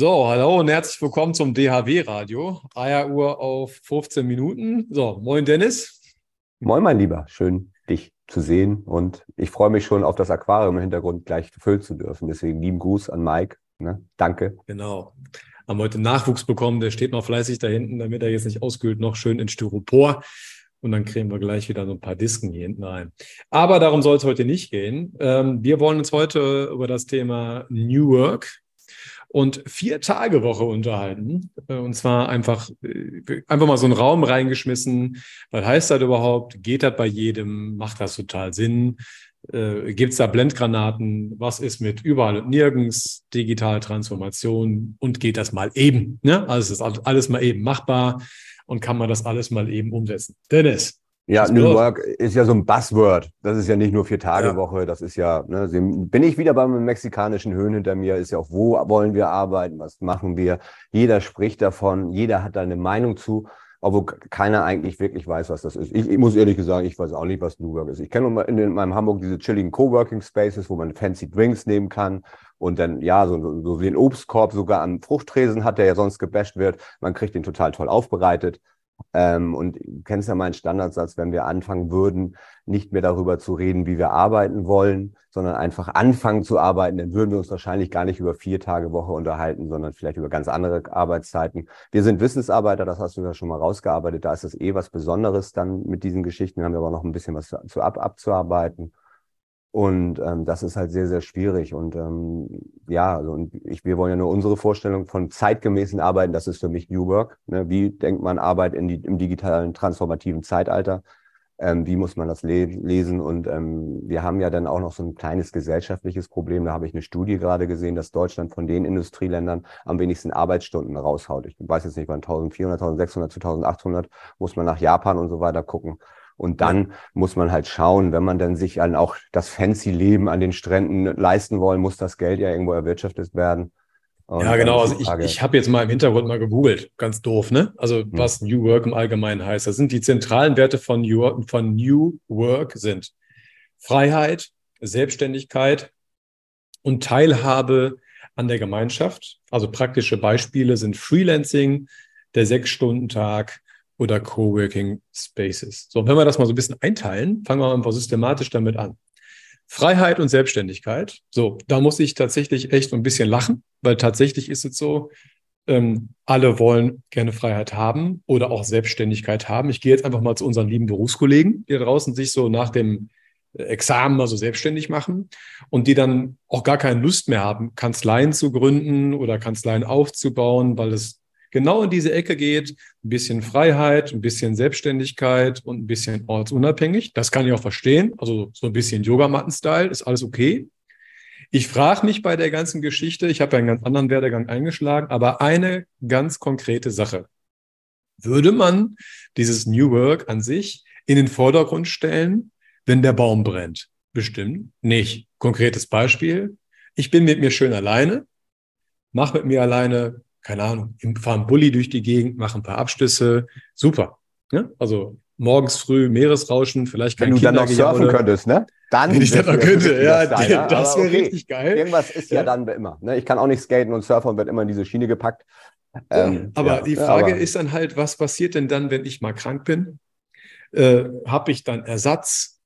So, hallo und herzlich willkommen zum DHW-Radio. Eieruhr auf 15 Minuten. So, moin Dennis. Moin mein Lieber, schön dich zu sehen und ich freue mich schon auf das Aquarium im Hintergrund gleich füllen zu dürfen. Deswegen lieben Gruß an Mike. Ne? Danke. Genau. Haben heute Nachwuchs bekommen, der steht noch fleißig da hinten, damit er jetzt nicht auskühlt, noch schön in Styropor. Und dann kriegen wir gleich wieder so ein paar Disken hier hinten rein. Aber darum soll es heute nicht gehen. Ähm, wir wollen uns heute über das Thema New Work und vier Tage Woche unterhalten. Äh, und zwar einfach, äh, einfach mal so einen Raum reingeschmissen. Was heißt das überhaupt? Geht das bei jedem? Macht das total Sinn? Äh, Gibt es da Blendgranaten? Was ist mit überall und nirgends? Digitale Transformation und geht das mal eben? Ne? Also ist alles mal eben machbar und kann man das alles mal eben umsetzen. Dennis, ja, New Work ist ja so ein Buzzword. Das ist ja nicht nur vier Tage ja. Woche. Das ist ja, ne, bin ich wieder beim mexikanischen Höhen hinter mir, ist ja auch, wo wollen wir arbeiten? Was machen wir? Jeder spricht davon. Jeder hat da eine Meinung zu, obwohl keiner eigentlich wirklich weiß, was das ist. Ich, ich muss ehrlich sagen, ich weiß auch nicht, was New Work ist. Ich kenne in, in meinem Hamburg diese chilligen Coworking Spaces, wo man fancy Drinks nehmen kann und dann, ja, so, so wie ein Obstkorb sogar am Fruchttresen hat, der ja sonst gebasht wird. Man kriegt den total toll aufbereitet. Ähm, und du kennst ja meinen Standardsatz, wenn wir anfangen würden, nicht mehr darüber zu reden, wie wir arbeiten wollen, sondern einfach anfangen zu arbeiten, dann würden wir uns wahrscheinlich gar nicht über vier Tage Woche unterhalten, sondern vielleicht über ganz andere Arbeitszeiten. Wir sind Wissensarbeiter, das hast du ja schon mal rausgearbeitet. Da ist es eh was Besonderes dann mit diesen Geschichten. haben wir aber noch ein bisschen was zu ab abzuarbeiten. Und ähm, das ist halt sehr, sehr schwierig. Und ähm, ja, also, und ich, wir wollen ja nur unsere Vorstellung von zeitgemäßen Arbeiten, das ist für mich New Work. Ne? Wie denkt man Arbeit in die, im digitalen, transformativen Zeitalter? Ähm, wie muss man das le lesen? Und ähm, wir haben ja dann auch noch so ein kleines gesellschaftliches Problem. Da habe ich eine Studie gerade gesehen, dass Deutschland von den Industrieländern am wenigsten Arbeitsstunden raushaut. Ich weiß jetzt nicht, wann 1400, 1600 zu 1800 muss man nach Japan und so weiter gucken. Und dann muss man halt schauen, wenn man dann sich dann auch das fancy Leben an den Stränden leisten wollen, muss das Geld ja irgendwo erwirtschaftet werden. Und ja, genau. Also ich, ich habe jetzt mal im Hintergrund mal gegoogelt, ganz doof, ne? Also hm. was New Work im Allgemeinen heißt. Das sind die zentralen Werte von New, von New Work sind Freiheit, Selbstständigkeit und Teilhabe an der Gemeinschaft. Also praktische Beispiele sind Freelancing, der Sechs-Stunden-Tag, oder Coworking Spaces. So, wenn wir das mal so ein bisschen einteilen, fangen wir einfach systematisch damit an. Freiheit und Selbstständigkeit. So, da muss ich tatsächlich echt ein bisschen lachen, weil tatsächlich ist es so, ähm, alle wollen gerne Freiheit haben oder auch Selbstständigkeit haben. Ich gehe jetzt einfach mal zu unseren lieben Berufskollegen, die draußen sich so nach dem äh, Examen mal so selbstständig machen und die dann auch gar keine Lust mehr haben, Kanzleien zu gründen oder Kanzleien aufzubauen, weil es genau in diese Ecke geht. Ein bisschen Freiheit, ein bisschen Selbstständigkeit und ein bisschen ortsunabhängig. Das kann ich auch verstehen. Also so ein bisschen Yogamatten-Style ist alles okay. Ich frage mich bei der ganzen Geschichte, ich habe ja einen ganz anderen Werdegang eingeschlagen, aber eine ganz konkrete Sache. Würde man dieses New Work an sich in den Vordergrund stellen, wenn der Baum brennt? Bestimmt nicht. Konkretes Beispiel. Ich bin mit mir schön alleine, mache mit mir alleine keine Ahnung, fahren Bulli durch die Gegend, machen ein paar Abschlüsse, super. Ne? Also morgens früh Meeresrauschen, vielleicht kein Wenn du dann noch surfen könntest, ne? Dann Wenn ich das noch könnte, ja, sein, ja, das wäre okay. richtig geil. Irgendwas ist ja, ja, dann immer. Ne? Ich kann auch nicht skaten und surfen und wird immer in diese Schiene gepackt. Ähm, aber ja, die Frage aber ist dann halt, was passiert denn dann, wenn ich mal krank bin? Äh, Habe ich dann Ersatz?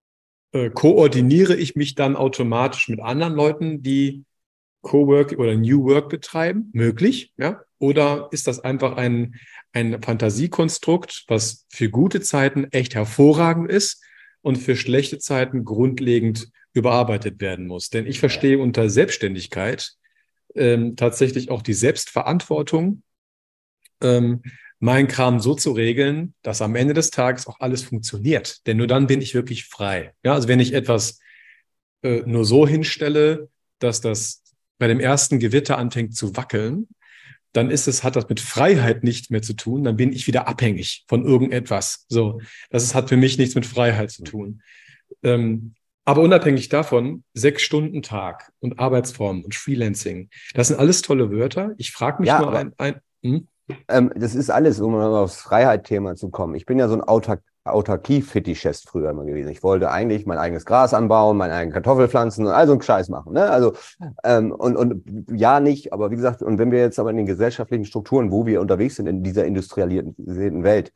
Äh, koordiniere ich mich dann automatisch mit anderen Leuten, die Cowork oder New Work betreiben? Möglich, ja? Oder ist das einfach ein, ein Fantasiekonstrukt, was für gute Zeiten echt hervorragend ist und für schlechte Zeiten grundlegend überarbeitet werden muss? Denn ich verstehe unter Selbstständigkeit ähm, tatsächlich auch die Selbstverantwortung, ähm, meinen Kram so zu regeln, dass am Ende des Tages auch alles funktioniert. Denn nur dann bin ich wirklich frei. Ja, also wenn ich etwas äh, nur so hinstelle, dass das bei dem ersten Gewitter anfängt zu wackeln, dann ist es, hat das mit Freiheit nichts mehr zu tun, dann bin ich wieder abhängig von irgendetwas. So, das ist, hat für mich nichts mit Freiheit zu tun. Ähm, aber unabhängig davon, sechs Stunden Tag und Arbeitsformen und Freelancing, das sind alles tolle Wörter. Ich frage mich ja, nur ein, ein hm? ähm, das ist alles, um aufs Freiheit-Thema zu kommen. Ich bin ja so ein Autark Autarkie-Fetischist früher immer gewesen. Ich wollte eigentlich mein eigenes Gras anbauen, meine eigenen Kartoffelpflanzen und all so einen Scheiß machen. Ne? Also, ähm, und, und ja, nicht, aber wie gesagt, und wenn wir jetzt aber in den gesellschaftlichen Strukturen, wo wir unterwegs sind in dieser industrialisierten Welt,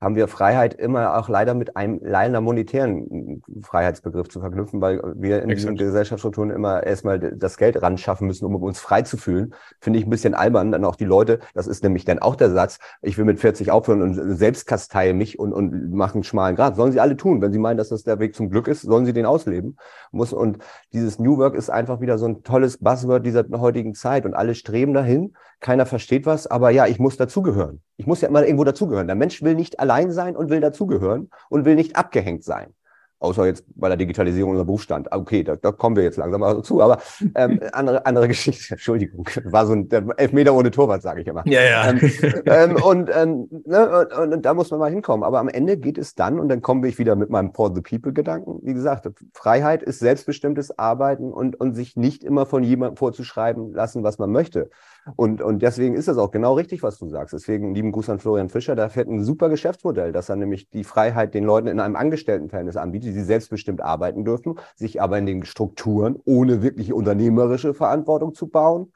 haben wir Freiheit immer auch leider mit einem leider monetären Freiheitsbegriff zu verknüpfen, weil wir in Exakt. diesen Gesellschaftsstrukturen immer erstmal das Geld ran schaffen müssen, um uns frei zu fühlen. Finde ich ein bisschen albern. Dann auch die Leute, das ist nämlich dann auch der Satz, ich will mit 40 aufhören und selbst kasteie mich und, und machen schmalen Grad. Sollen sie alle tun. Wenn sie meinen, dass das der Weg zum Glück ist, sollen sie den ausleben. Muss. Und dieses New Work ist einfach wieder so ein tolles Buzzword dieser heutigen Zeit und alle streben dahin keiner versteht was, aber ja, ich muss dazugehören. Ich muss ja immer irgendwo dazugehören. Der Mensch will nicht allein sein und will dazugehören und will nicht abgehängt sein. Außer jetzt bei der Digitalisierung unserer Berufsstand. Okay, da, da kommen wir jetzt langsam mal zu. Aber ähm, andere, andere Geschichte, Entschuldigung, war so ein Elfmeter ohne Torwart, sage ich immer. Ja, ja. Ähm, ähm, und, ähm, ne, und, und da muss man mal hinkommen. Aber am Ende geht es dann, und dann komme ich wieder mit meinem For the People-Gedanken. Wie gesagt, Freiheit ist selbstbestimmtes Arbeiten und, und sich nicht immer von jemandem vorzuschreiben lassen, was man möchte. Und, und deswegen ist das auch genau richtig, was du sagst. Deswegen lieben Gruß an Florian Fischer. Da fährt ein super Geschäftsmodell, dass er nämlich die Freiheit den Leuten in einem Angestelltenverhältnis anbietet, die selbstbestimmt arbeiten dürfen, sich aber in den Strukturen ohne wirkliche unternehmerische Verantwortung zu bauen,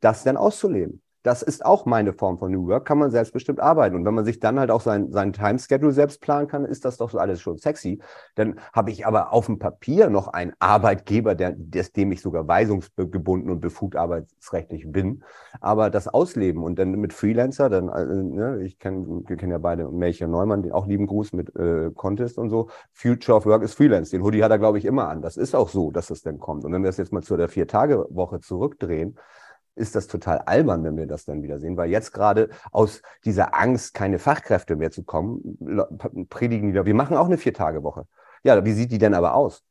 das dann auszuleben das ist auch meine Form von New Work, kann man selbstbestimmt arbeiten. Und wenn man sich dann halt auch sein, sein Time-Schedule selbst planen kann, ist das doch alles schon sexy. Dann habe ich aber auf dem Papier noch einen Arbeitgeber, der, des, dem ich sogar weisungsgebunden und befugt arbeitsrechtlich bin. Aber das Ausleben und dann mit Freelancer, dann, äh, ne, ich kenn, wir kennen ja beide Melchior Neumann, den auch lieben Gruß mit äh, Contest und so. Future of Work ist Freelance. Den Hoodie hat er, glaube ich, immer an. Das ist auch so, dass es dann kommt. Und wenn wir das jetzt mal zu der Vier-Tage-Woche zurückdrehen, ist das total albern, wenn wir das dann wieder sehen, weil jetzt gerade aus dieser Angst, keine Fachkräfte mehr zu kommen, predigen wieder, wir machen auch eine Vier-Tage-Woche. Ja, wie sieht die denn aber aus?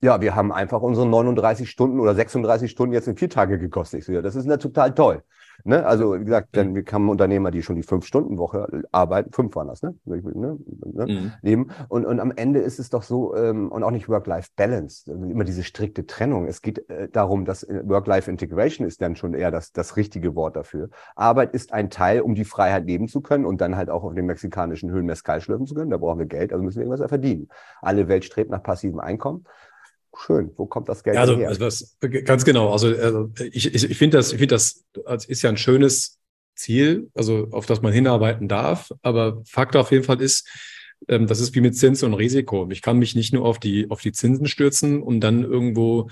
Ja, wir haben einfach unsere 39 Stunden oder 36 Stunden jetzt in vier Tage gekostet. Ich so, ja, das ist ja total toll. Ne? Also wie gesagt, dann wir haben Unternehmer, die schon die Fünf-Stunden-Woche arbeiten, fünf waren das, ne? ne? ne? Mhm. Leben. Und, und am Ende ist es doch so, ähm, und auch nicht Work-Life-Balance, also immer diese strikte Trennung. Es geht äh, darum, dass äh, Work-Life-Integration ist dann schon eher das, das richtige Wort dafür. Arbeit ist ein Teil, um die Freiheit leben zu können und dann halt auch auf den mexikanischen Höhen Mescal schlürfen zu können. Da brauchen wir Geld, also müssen wir irgendwas verdienen. Alle Welt strebt nach passivem Einkommen schön. Wo kommt das Geld also, her? Also ganz genau. Also, also ich, ich, ich finde das, ich finde das, ist ja ein schönes Ziel, also auf das man hinarbeiten darf. Aber Fakt auf jeden Fall ist, ähm, das ist wie mit Zins und Risiko. Ich kann mich nicht nur auf die, auf die Zinsen stürzen und dann irgendwo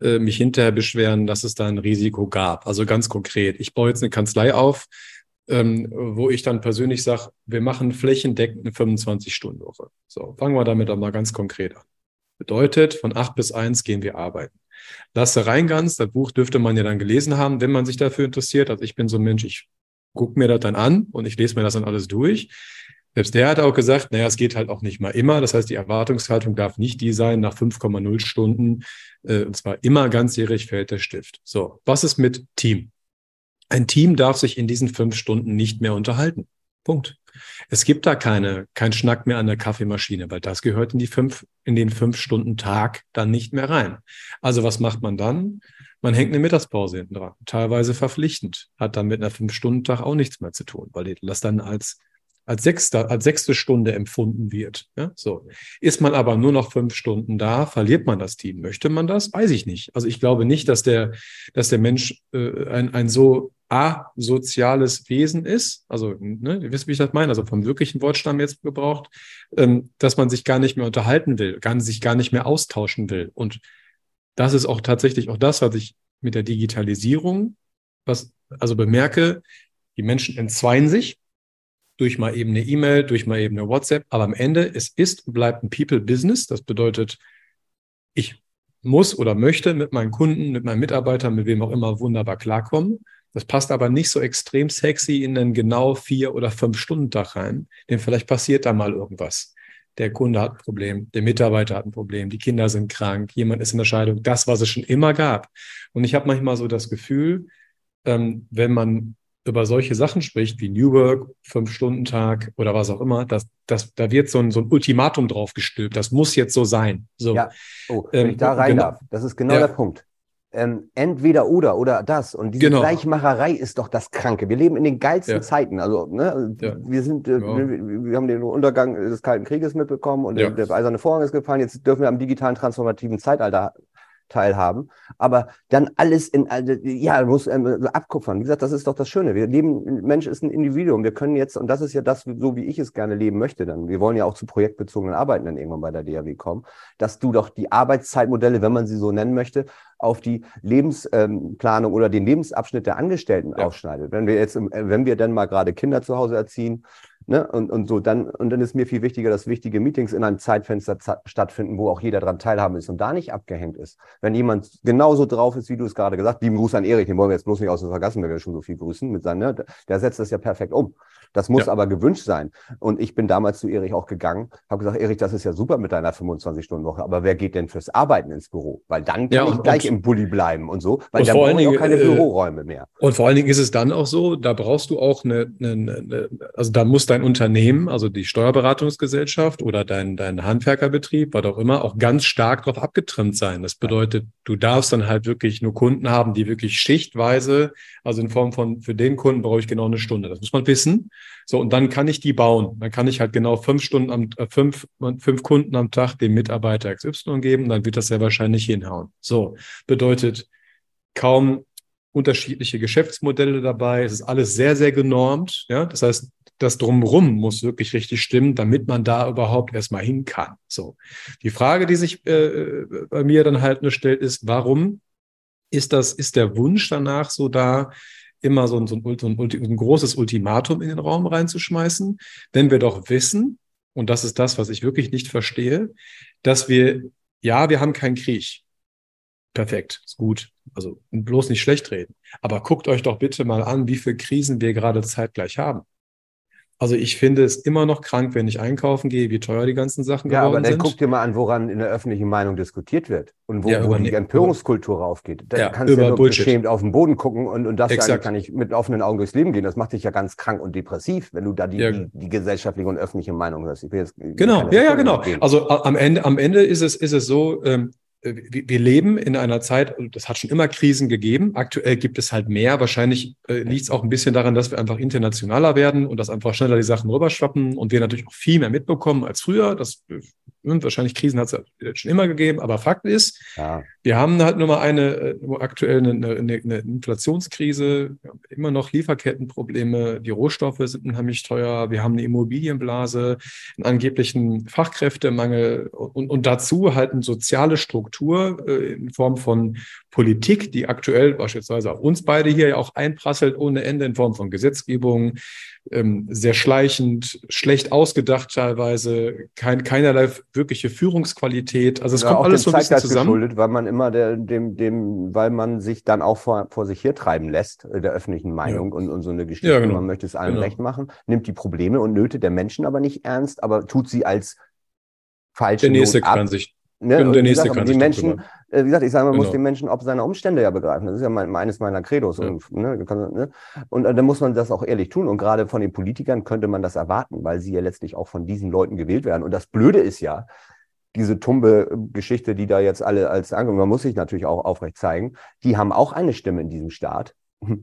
äh, mich hinterher beschweren, dass es da ein Risiko gab. Also ganz konkret. Ich baue jetzt eine Kanzlei auf, ähm, wo ich dann persönlich sage, wir machen flächendeckend eine 25-Stunden-Woche. So, fangen wir damit mal ganz konkret an. Bedeutet, von acht bis eins gehen wir arbeiten. Lasse Reingans, das Buch dürfte man ja dann gelesen haben, wenn man sich dafür interessiert. Also ich bin so ein Mensch, ich gucke mir das dann an und ich lese mir das dann alles durch. Selbst der hat auch gesagt, naja, es geht halt auch nicht mal immer. Das heißt, die Erwartungshaltung darf nicht die sein, nach 5,0 Stunden, äh, und zwar immer ganzjährig fällt der Stift. So, was ist mit Team? Ein Team darf sich in diesen fünf Stunden nicht mehr unterhalten. Punkt. Es gibt da keine, kein Schnack mehr an der Kaffeemaschine, weil das gehört in die fünf, in den fünf Stunden Tag dann nicht mehr rein. Also was macht man dann? Man hängt eine Mittagspause hinten dran, teilweise verpflichtend, hat dann mit einer Fünf-Stunden-Tag auch nichts mehr zu tun, weil das dann als als, sechste, als sechste Stunde empfunden wird. Ja, so. Ist man aber nur noch fünf Stunden da, verliert man das Team. Möchte man das? Weiß ich nicht. Also ich glaube nicht, dass der, dass der Mensch äh, ein, ein so asoziales Wesen ist, also ne, ihr wisst, wie ich das meine, also vom wirklichen Wortstamm jetzt gebraucht, ähm, dass man sich gar nicht mehr unterhalten will, gar, sich gar nicht mehr austauschen will. Und das ist auch tatsächlich auch das, was ich mit der Digitalisierung, was also bemerke, die Menschen entzweien sich durch mal eben eine E-Mail, durch mal eben eine WhatsApp, aber am Ende es ist und bleibt ein People-Business. Das bedeutet, ich muss oder möchte mit meinen Kunden, mit meinen Mitarbeitern, mit wem auch immer wunderbar klarkommen. Das passt aber nicht so extrem sexy in einen genau vier oder fünf Stunden Tag rein, denn vielleicht passiert da mal irgendwas. Der Kunde hat ein Problem, der Mitarbeiter hat ein Problem, die Kinder sind krank, jemand ist in der Scheidung, das, was es schon immer gab. Und ich habe manchmal so das Gefühl, ähm, wenn man über solche Sachen spricht, wie New Work, Fünf-Stunden-Tag oder was auch immer, das, das, da wird so ein, so ein Ultimatum drauf gestülpt. Das muss jetzt so sein. So. Ja, oh, wenn ähm, ich da rein genau. darf, das ist genau ja. der Punkt ähm, entweder oder oder das. Und diese genau. Gleichmacherei ist doch das Kranke. Wir leben in den geilsten ja. Zeiten. Also ne, ja. wir sind, äh, ja. wir, wir, haben den Untergang des Kalten Krieges mitbekommen und der, der eiserne Vorhang ist gefallen. Jetzt dürfen wir am digitalen transformativen Zeitalter teilhaben, aber dann alles in, ja, muss ähm, abkupfern. Wie gesagt, das ist doch das Schöne. Wir leben, Mensch ist ein Individuum. Wir können jetzt, und das ist ja das, so wie ich es gerne leben möchte dann. Wir wollen ja auch zu projektbezogenen Arbeiten dann irgendwann bei der DAW kommen, dass du doch die Arbeitszeitmodelle, wenn man sie so nennen möchte, auf die Lebensplanung oder den Lebensabschnitt der Angestellten ja. aufschneidet. Wenn wir jetzt, wenn wir dann mal gerade Kinder zu Hause erziehen, Ne? Und, und so dann, und dann ist mir viel wichtiger, dass wichtige Meetings in einem Zeitfenster stattfinden, wo auch jeder daran teilhaben ist und da nicht abgehängt ist. Wenn jemand genauso drauf ist, wie du es gerade gesagt hast, lieben Gruß an Erik, den wollen wir jetzt bloß nicht aus dem Vergessen, wenn wir schon so viel grüßen mit seinen, ne? der setzt das ja perfekt um. Das muss ja. aber gewünscht sein. Und ich bin damals zu Erich auch gegangen, habe gesagt, Erich, das ist ja super mit deiner 25-Stunden-Woche, aber wer geht denn fürs Arbeiten ins Büro? Weil dann kann ja, ich gleich im Bulli bleiben und so, weil dann brauche ich auch keine äh, Büroräume mehr. Und vor allen Dingen ist es dann auch so, da brauchst du auch eine, eine, eine also da muss dein Unternehmen, also die Steuerberatungsgesellschaft oder dein, dein Handwerkerbetrieb, was auch immer, auch ganz stark darauf abgetrimmt sein. Das bedeutet, du darfst dann halt wirklich nur Kunden haben, die wirklich schichtweise, also in Form von, für den Kunden brauche ich genau eine Stunde. Das muss man wissen. So, und dann kann ich die bauen. Dann kann ich halt genau fünf Stunden am, äh, fünf, fünf Kunden am Tag dem Mitarbeiter XY geben, dann wird das sehr wahrscheinlich hinhauen. So, bedeutet kaum unterschiedliche Geschäftsmodelle dabei. Es ist alles sehr, sehr genormt. Ja, das heißt, das Drumrum muss wirklich richtig stimmen, damit man da überhaupt erstmal hin kann. So. Die Frage, die sich äh, bei mir dann halt nur stellt, ist, warum ist das, ist der Wunsch danach so da, immer so ein, so ein, so ein, ein großes Ultimatum in den Raum reinzuschmeißen, wenn wir doch wissen, und das ist das, was ich wirklich nicht verstehe, dass wir, ja, wir haben keinen Krieg. Perfekt, ist gut. Also bloß nicht schlecht reden. Aber guckt euch doch bitte mal an, wie viele Krisen wir gerade zeitgleich haben. Also ich finde es immer noch krank, wenn ich einkaufen gehe, wie teuer die ganzen Sachen ja, geworden sind. Ja, aber dann guck dir mal an, woran in der öffentlichen Meinung diskutiert wird und wo, ja, wo die Empörungskultur raufgeht. Da ja, kannst du ja nur Bullshit. beschämt auf den Boden gucken und, und das kann ich mit offenen Augen durchs Leben gehen. Das macht dich ja ganz krank und depressiv, wenn du da die, die, die, gesellschaftliche und öffentliche Meinung hörst. genau, ja, ja, genau. Also am Ende, am Ende ist es, ist es so, ähm, äh, wir leben in einer Zeit, das hat schon immer Krisen gegeben. Aktuell gibt es halt mehr. Wahrscheinlich äh, liegt es auch ein bisschen daran, dass wir einfach internationaler werden und dass einfach schneller die Sachen rüberschwappen und wir natürlich auch viel mehr mitbekommen als früher. Das wahrscheinlich Krisen hat es schon immer gegeben, aber Fakt ist, ja. wir haben halt nur mal eine, äh, aktuell eine, eine, eine Inflationskrise, immer noch Lieferkettenprobleme, die Rohstoffe sind unheimlich teuer, wir haben eine Immobilienblase, einen angeblichen Fachkräftemangel und, und dazu halt eine soziale Struktur äh, in Form von Politik, die aktuell beispielsweise auf uns beide hier ja auch einprasselt ohne Ende in Form von Gesetzgebung, ähm, sehr schleichend, schlecht ausgedacht teilweise, kein, keinerlei wirkliche Führungsqualität. Also es ja, kommt alles so ein bisschen zusammen. Geschuldet, weil man immer der, dem, dem, weil man sich dann auch vor, vor sich her treiben lässt, äh, der öffentlichen Meinung ja. und, und so eine Geschichte. Ja, genau. Man möchte es allen genau. recht machen, nimmt die Probleme und Nöte der Menschen aber nicht ernst, aber tut sie als falsche Der nächste Not kann sich Ne? Genau, der nächste gesagt, kann die Menschen, äh, wie gesagt, ich sage, man genau. muss den Menschen ob seiner Umstände ja begreifen. Das ist ja mein, eines meiner Credos. Ja. Und, ne, ne? und äh, dann muss man das auch ehrlich tun. Und gerade von den Politikern könnte man das erwarten, weil sie ja letztlich auch von diesen Leuten gewählt werden. Und das Blöde ist ja, diese tumbe Geschichte, die da jetzt alle als Angst, man muss sich natürlich auch aufrecht zeigen, die haben auch eine Stimme in diesem Staat.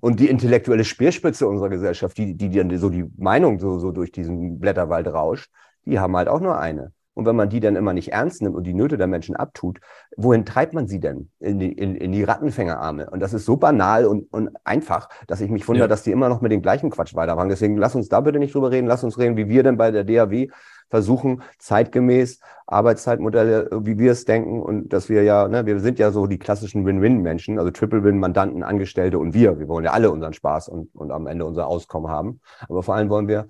Und die intellektuelle Speerspitze unserer Gesellschaft, die, die dann so die Meinung so, so durch diesen Blätterwald rauscht, die haben halt auch nur eine. Und wenn man die dann immer nicht ernst nimmt und die Nöte der Menschen abtut, wohin treibt man sie denn? In die, in, in die Rattenfängerarme. Und das ist so banal und, und einfach, dass ich mich wundere, ja. dass die immer noch mit dem gleichen Quatsch weitermachen. Deswegen lass uns da bitte nicht drüber reden. Lass uns reden, wie wir denn bei der DAW versuchen, zeitgemäß Arbeitszeitmodelle, wie wir es denken und dass wir ja, ne, wir sind ja so die klassischen Win-Win-Menschen, also Triple-Win-Mandanten, Angestellte und wir. Wir wollen ja alle unseren Spaß und, und am Ende unser Auskommen haben. Aber vor allem wollen wir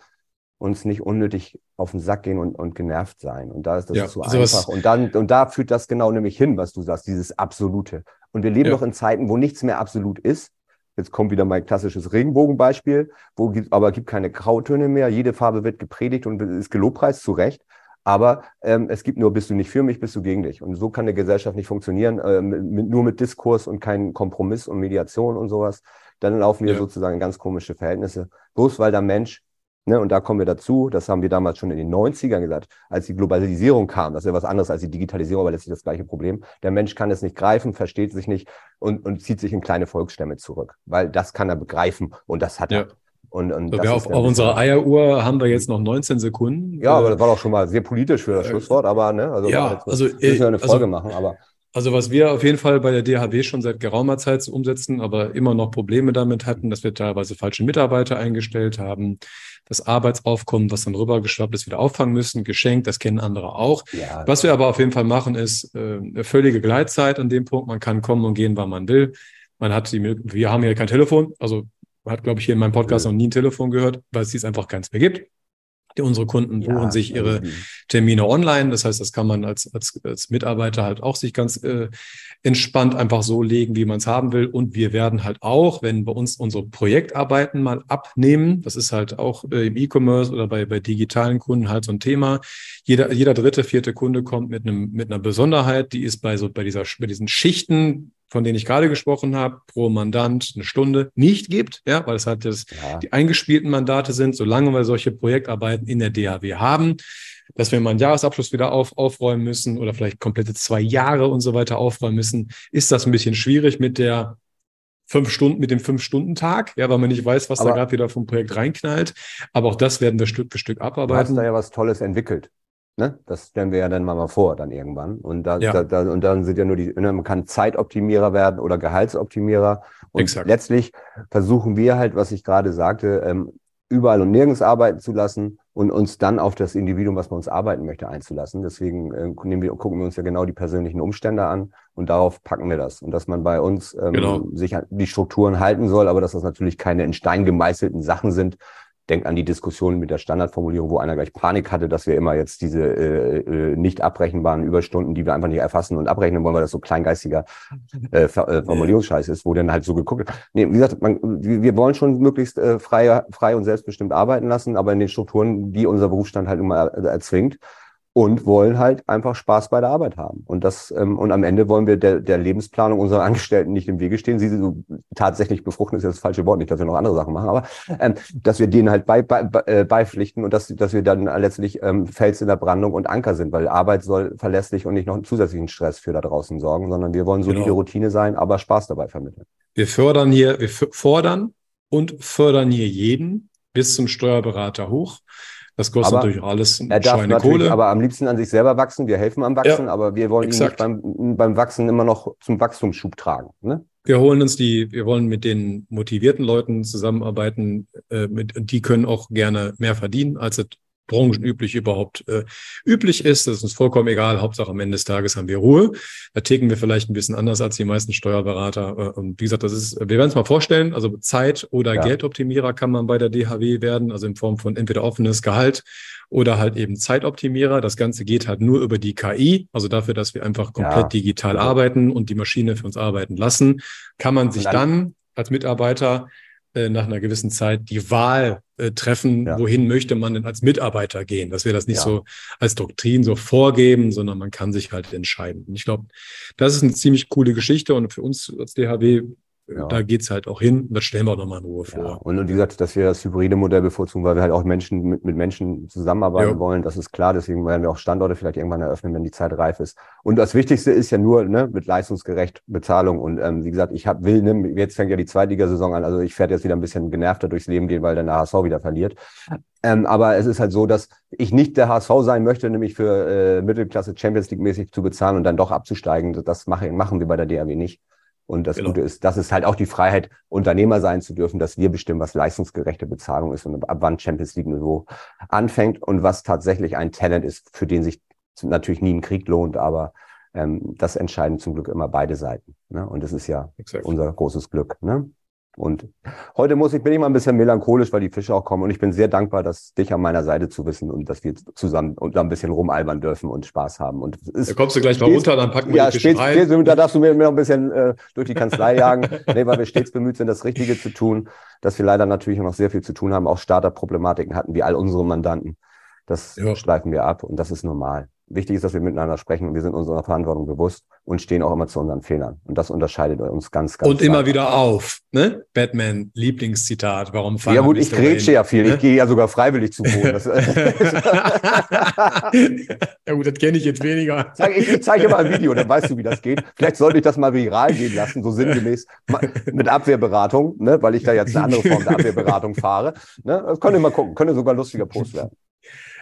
uns nicht unnötig auf den Sack gehen und, und genervt sein. Und da ist das ja, so einfach. Und dann, und da führt das genau nämlich hin, was du sagst, dieses Absolute. Und wir leben ja. doch in Zeiten, wo nichts mehr absolut ist. Jetzt kommt wieder mein klassisches Regenbogenbeispiel, wo gibt, aber gibt keine Grautöne mehr. Jede Farbe wird gepredigt und ist gelobpreist, zu Recht. Aber ähm, es gibt nur, bist du nicht für mich, bist du gegen dich. Und so kann eine Gesellschaft nicht funktionieren, äh, mit, nur mit Diskurs und kein Kompromiss und Mediation und sowas. Dann laufen wir ja. sozusagen ganz komische Verhältnisse. Bloß weil der Mensch Ne, und da kommen wir dazu, das haben wir damals schon in den 90ern gesagt, als die Globalisierung kam, das ist ja was anderes als die Digitalisierung, aber letztlich das gleiche Problem. Der Mensch kann es nicht greifen, versteht sich nicht und, und zieht sich in kleine Volksstämme zurück, weil das kann er begreifen und das hat er. Ja. Und, und so, auf, auf unserer Eieruhr haben wir jetzt noch 19 Sekunden. Ja, aber das war doch schon mal sehr politisch für das äh, Schlusswort, aber ne, also ja, also müssen wir eine Folge also, machen, aber also was wir auf jeden Fall bei der DHW schon seit geraumer Zeit umsetzen, aber immer noch Probleme damit hatten, dass wir teilweise falsche Mitarbeiter eingestellt haben, das Arbeitsaufkommen, was dann rübergeschwappt ist, wieder auffangen müssen, geschenkt, das kennen andere auch. Ja. Was wir aber auf jeden Fall machen, ist äh, eine völlige Gleitzeit an dem Punkt. Man kann kommen und gehen, wann man will. Man hat die, wir haben hier kein Telefon, also hat, glaube ich, hier in meinem Podcast ja. noch nie ein Telefon gehört, weil es dies einfach keins mehr gibt. Unsere Kunden buchen ja, sich ihre Termine online. Das heißt, das kann man als, als, als Mitarbeiter halt auch sich ganz äh, entspannt einfach so legen, wie man es haben will. Und wir werden halt auch, wenn bei uns unsere Projektarbeiten mal abnehmen, das ist halt auch äh, im E-Commerce oder bei, bei digitalen Kunden halt so ein Thema. Jeder, jeder dritte, vierte Kunde kommt mit einem, mit einer Besonderheit, die ist bei so, bei dieser, bei diesen Schichten von denen ich gerade gesprochen habe, pro Mandant eine Stunde nicht gibt, ja, weil es halt das, ja. die eingespielten Mandate sind, solange wir solche Projektarbeiten in der DHW haben, dass wir mal einen Jahresabschluss wieder auf, aufräumen müssen oder vielleicht komplette zwei Jahre und so weiter aufräumen müssen, ist das ein bisschen schwierig mit der fünf Stunden, mit dem Fünf-Stunden-Tag, ja, weil man nicht weiß, was Aber da gerade wieder vom Projekt reinknallt. Aber auch das werden wir Stück für Stück abarbeiten. Du hast da ja was Tolles entwickelt. Ne? Das stellen wir ja dann mal vor, dann irgendwann. Und, da, ja. da, da, und dann sind ja nur die, ne, man kann Zeitoptimierer werden oder Gehaltsoptimierer. Und Exakt. letztlich versuchen wir halt, was ich gerade sagte, ähm, überall und nirgends arbeiten zu lassen und uns dann auf das Individuum, was man uns arbeiten möchte, einzulassen. Deswegen äh, nehmen wir, gucken wir uns ja genau die persönlichen Umstände an und darauf packen wir das. Und dass man bei uns ähm, genau. sich die Strukturen halten soll, aber dass das natürlich keine in Stein gemeißelten Sachen sind, Denk an die Diskussion mit der Standardformulierung, wo einer gleich Panik hatte, dass wir immer jetzt diese äh, äh, nicht abbrechenbaren Überstunden, die wir einfach nicht erfassen und abrechnen wollen, weil das so kleingeistiger äh, äh, Formulierungsscheiß ist, wo dann halt so geguckt wird. Nee, wie gesagt, man, wir wollen schon möglichst äh, frei, frei und selbstbestimmt arbeiten lassen, aber in den Strukturen, die unser Berufsstand halt immer erzwingt und wollen halt einfach Spaß bei der Arbeit haben. Und das ähm, und am Ende wollen wir der, der Lebensplanung unserer Angestellten nicht im Wege stehen. Sie so tatsächlich befruchten ist jetzt das falsche Wort, nicht, dass wir noch andere Sachen machen, aber ähm, dass wir denen halt bei, bei, äh, beipflichten und dass, dass wir dann letztlich ähm, Fels in der Brandung und Anker sind, weil Arbeit soll verlässlich und nicht noch einen zusätzlichen Stress für da draußen sorgen, sondern wir wollen solide genau. Routine sein, aber Spaß dabei vermitteln. Wir fördern hier, wir fordern und fördern hier jeden bis zum Steuerberater hoch. Das kostet aber natürlich alles er darf natürlich aber am liebsten an sich selber wachsen. Wir helfen am Wachsen, ja, aber wir wollen exakt. ihn nicht beim, beim Wachsen immer noch zum Wachstumsschub tragen. Ne? Wir holen uns die, wir wollen mit den motivierten Leuten zusammenarbeiten, äh, mit, die können auch gerne mehr verdienen, als es branchenüblich überhaupt äh, üblich ist. Das ist uns vollkommen egal. Hauptsache am Ende des Tages haben wir Ruhe. Da ticken wir vielleicht ein bisschen anders als die meisten Steuerberater. Äh, und wie gesagt, das ist, wir werden es mal vorstellen. Also Zeit- oder ja. Geldoptimierer kann man bei der DHW werden, also in Form von entweder offenes Gehalt oder halt eben Zeitoptimierer. Das Ganze geht halt nur über die KI, also dafür, dass wir einfach komplett ja. digital arbeiten und die Maschine für uns arbeiten lassen, kann man sich dann, dann als Mitarbeiter äh, nach einer gewissen Zeit die Wahl äh, treffen, ja. wohin möchte man denn als Mitarbeiter gehen, dass wir das nicht ja. so als Doktrin so vorgeben, sondern man kann sich halt entscheiden. Und ich glaube, das ist eine ziemlich coole Geschichte und für uns als DHW ja. Da geht's halt auch hin. Das stellen wir auch nochmal in Ruhe vor. Ja. Und, und wie gesagt, dass wir das hybride Modell bevorzugen, weil wir halt auch Menschen mit, mit Menschen zusammenarbeiten ja. wollen. Das ist klar. Deswegen werden wir auch Standorte vielleicht irgendwann eröffnen, wenn die Zeit reif ist. Und das Wichtigste ist ja nur ne, mit leistungsgerecht Bezahlung. Und ähm, wie gesagt, ich hab, will, ne, jetzt fängt ja die Zweitligasaison an. Also ich werde jetzt wieder ein bisschen genervter durchs Leben gehen, weil dann der HSV wieder verliert. Ähm, aber es ist halt so, dass ich nicht der HSV sein möchte, nämlich für äh, Mittelklasse Champions League mäßig zu bezahlen und dann doch abzusteigen. Das mache, machen wir bei der DRW nicht. Und das genau. Gute ist, das ist halt auch die Freiheit, Unternehmer sein zu dürfen, dass wir bestimmen, was leistungsgerechte Bezahlung ist und ab wann Champions League Niveau anfängt und was tatsächlich ein Talent ist, für den sich natürlich nie ein Krieg lohnt, aber ähm, das entscheiden zum Glück immer beide Seiten. Ne? Und das ist ja Exakt. unser großes Glück. Ne? Und heute muss ich, bin ich mal ein bisschen melancholisch, weil die Fische auch kommen. Und ich bin sehr dankbar, dass dich an meiner Seite zu wissen und dass wir zusammen und da ein bisschen rumalbern dürfen und Spaß haben. Und ist, da kommst du gleich mal runter, dann packen wir ja, die Fische stets, rein. Stets, da darfst du mir noch ein bisschen äh, durch die Kanzlei jagen. nee, weil wir stets bemüht sind, das Richtige zu tun. Dass wir leider natürlich noch sehr viel zu tun haben. Auch Startup-Problematiken hatten wie all unsere Mandanten. Das ja. schleifen wir ab und das ist normal. Wichtig ist, dass wir miteinander sprechen und wir sind unserer Verantwortung bewusst und stehen auch immer zu unseren Fehlern. Und das unterscheidet uns ganz, ganz Und immer wieder auf, ne? Batman, Lieblingszitat, warum fahren Ja gut, ich grätsche ja viel, ne? ich gehe ja sogar freiwillig zu Boden. ja gut, das kenne ich jetzt weniger. Ich, ich zeige dir mal ein Video, dann weißt du, wie das geht. Vielleicht sollte ich das mal viral gehen lassen, so sinngemäß mit Abwehrberatung, ne? weil ich da jetzt eine andere Form der Abwehrberatung fahre. Ne? Das könnt ihr mal gucken, könnte sogar lustiger Post werden.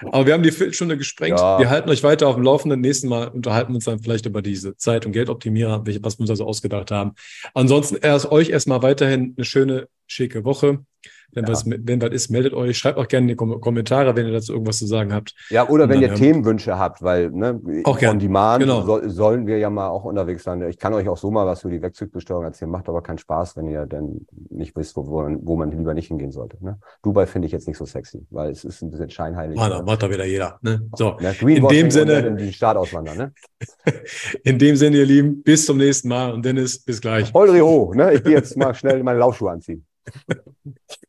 Aber wir haben die Viertelstunde gesprengt. Ja. Wir halten euch weiter auf dem Laufenden. Nächsten Mal unterhalten wir uns dann vielleicht über diese Zeit- und Geldoptimierer, was wir uns da so ausgedacht haben. Ansonsten erst euch erstmal weiterhin eine schöne, schicke Woche. Wenn, ja. was, wenn was ist, meldet euch. Schreibt auch gerne in die Kommentare, wenn ihr dazu irgendwas zu sagen habt. Ja, oder wenn ihr Themenwünsche habt, weil ne, auch on demand genau. so, sollen wir ja mal auch unterwegs sein. Ich kann euch auch so mal was für die Wegzugbesteuerung erzählen. Macht aber keinen Spaß, wenn ihr dann nicht wisst, wo, wo, man, lieber nicht hingehen sollte. Ne? Dubai finde ich jetzt nicht so sexy, weil es ist ein bisschen scheinheilig. Ah, da macht da wieder jeder. Ne? So, ja, in dem Sinne. In den Staat auswandern. Ne? in dem Sinne, ihr Lieben, bis zum nächsten Mal und Dennis, bis gleich. Holri ho, ne? Ich gehe jetzt mal schnell meine Laufschuhe anziehen.